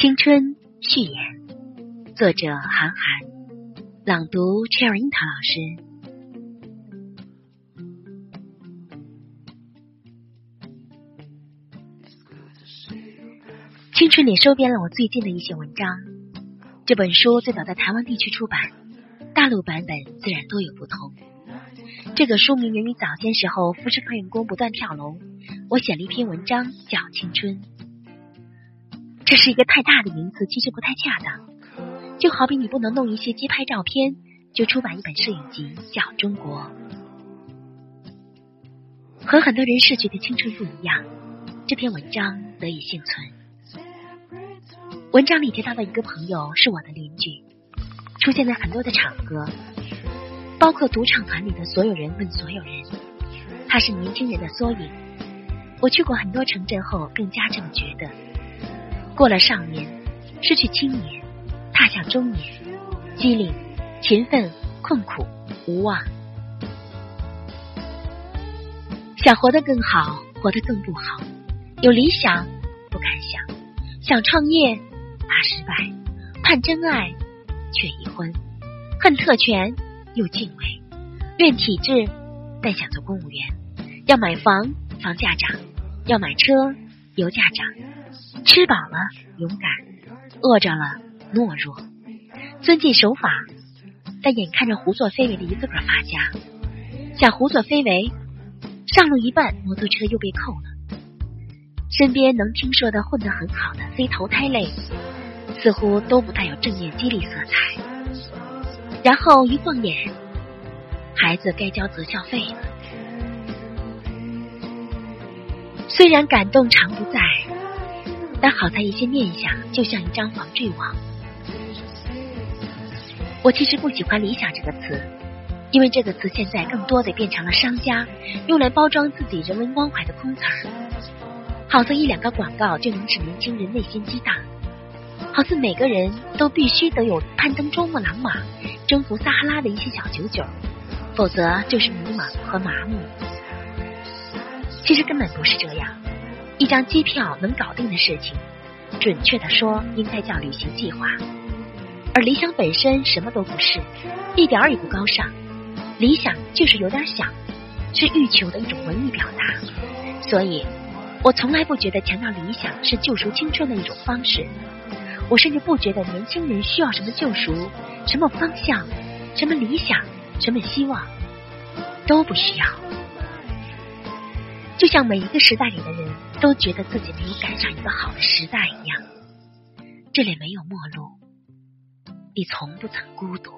青春序言，作者韩寒，朗读 Cherry 樱桃老师。青春里收编了我最近的一些文章。这本书最早在台湾地区出版，大陆版本自然多有不同。这个书名源于早先时候富士康员工不断跳楼，我写了一篇文章叫《青春》。这是一个太大的名词，其实不太恰当。就好比你不能弄一些街拍照片，就出版一本摄影集叫《中国》。和很多人逝去的青春不一样，这篇文章得以幸存。文章里提到的一个朋友是我的邻居，出现在很多的场合，包括赌场团里的所有人问所有人，他是年轻人的缩影。我去过很多城镇后，更加这么觉得。过了少年，失去青年，踏向中年，机灵、勤奋、困苦、无望，想活得更好，活得更不好，有理想不敢想，想创业怕失败，盼真爱却已婚，恨特权又敬畏，怨体制但想做公务员，要买房房价涨，要买车油价涨。吃饱了勇敢，饿着了懦弱，遵纪守法，但眼看着胡作非为的一个个发家，想胡作非为，上路一半摩托车又被扣了。身边能听说的混得很好的非投胎类，似乎都不带有正面激励色彩。然后一晃眼，孩子该交择校费了。虽然感动常不在。但好在一些念想就像一张防坠网。我其实不喜欢“理想”这个词，因为这个词现在更多的变成了商家用来包装自己人文关怀的空词儿。好似一两个广告就能使年轻人内心激荡，好似每个人都必须得有攀登珠穆朗玛、征服撒哈拉的一些小九九，否则就是迷茫和麻木。其实根本不是这样。一张机票能搞定的事情，准确的说，应该叫旅行计划。而理想本身什么都不是，一点儿也不高尚。理想就是有点想，是欲求的一种文艺表达。所以，我从来不觉得强调理想是救赎青春的一种方式。我甚至不觉得年轻人需要什么救赎、什么方向、什么理想、什么希望，都不需要。就像每一个时代里的人都觉得自己没有赶上一个好的时代一样，这里没有陌路，你从不曾孤独。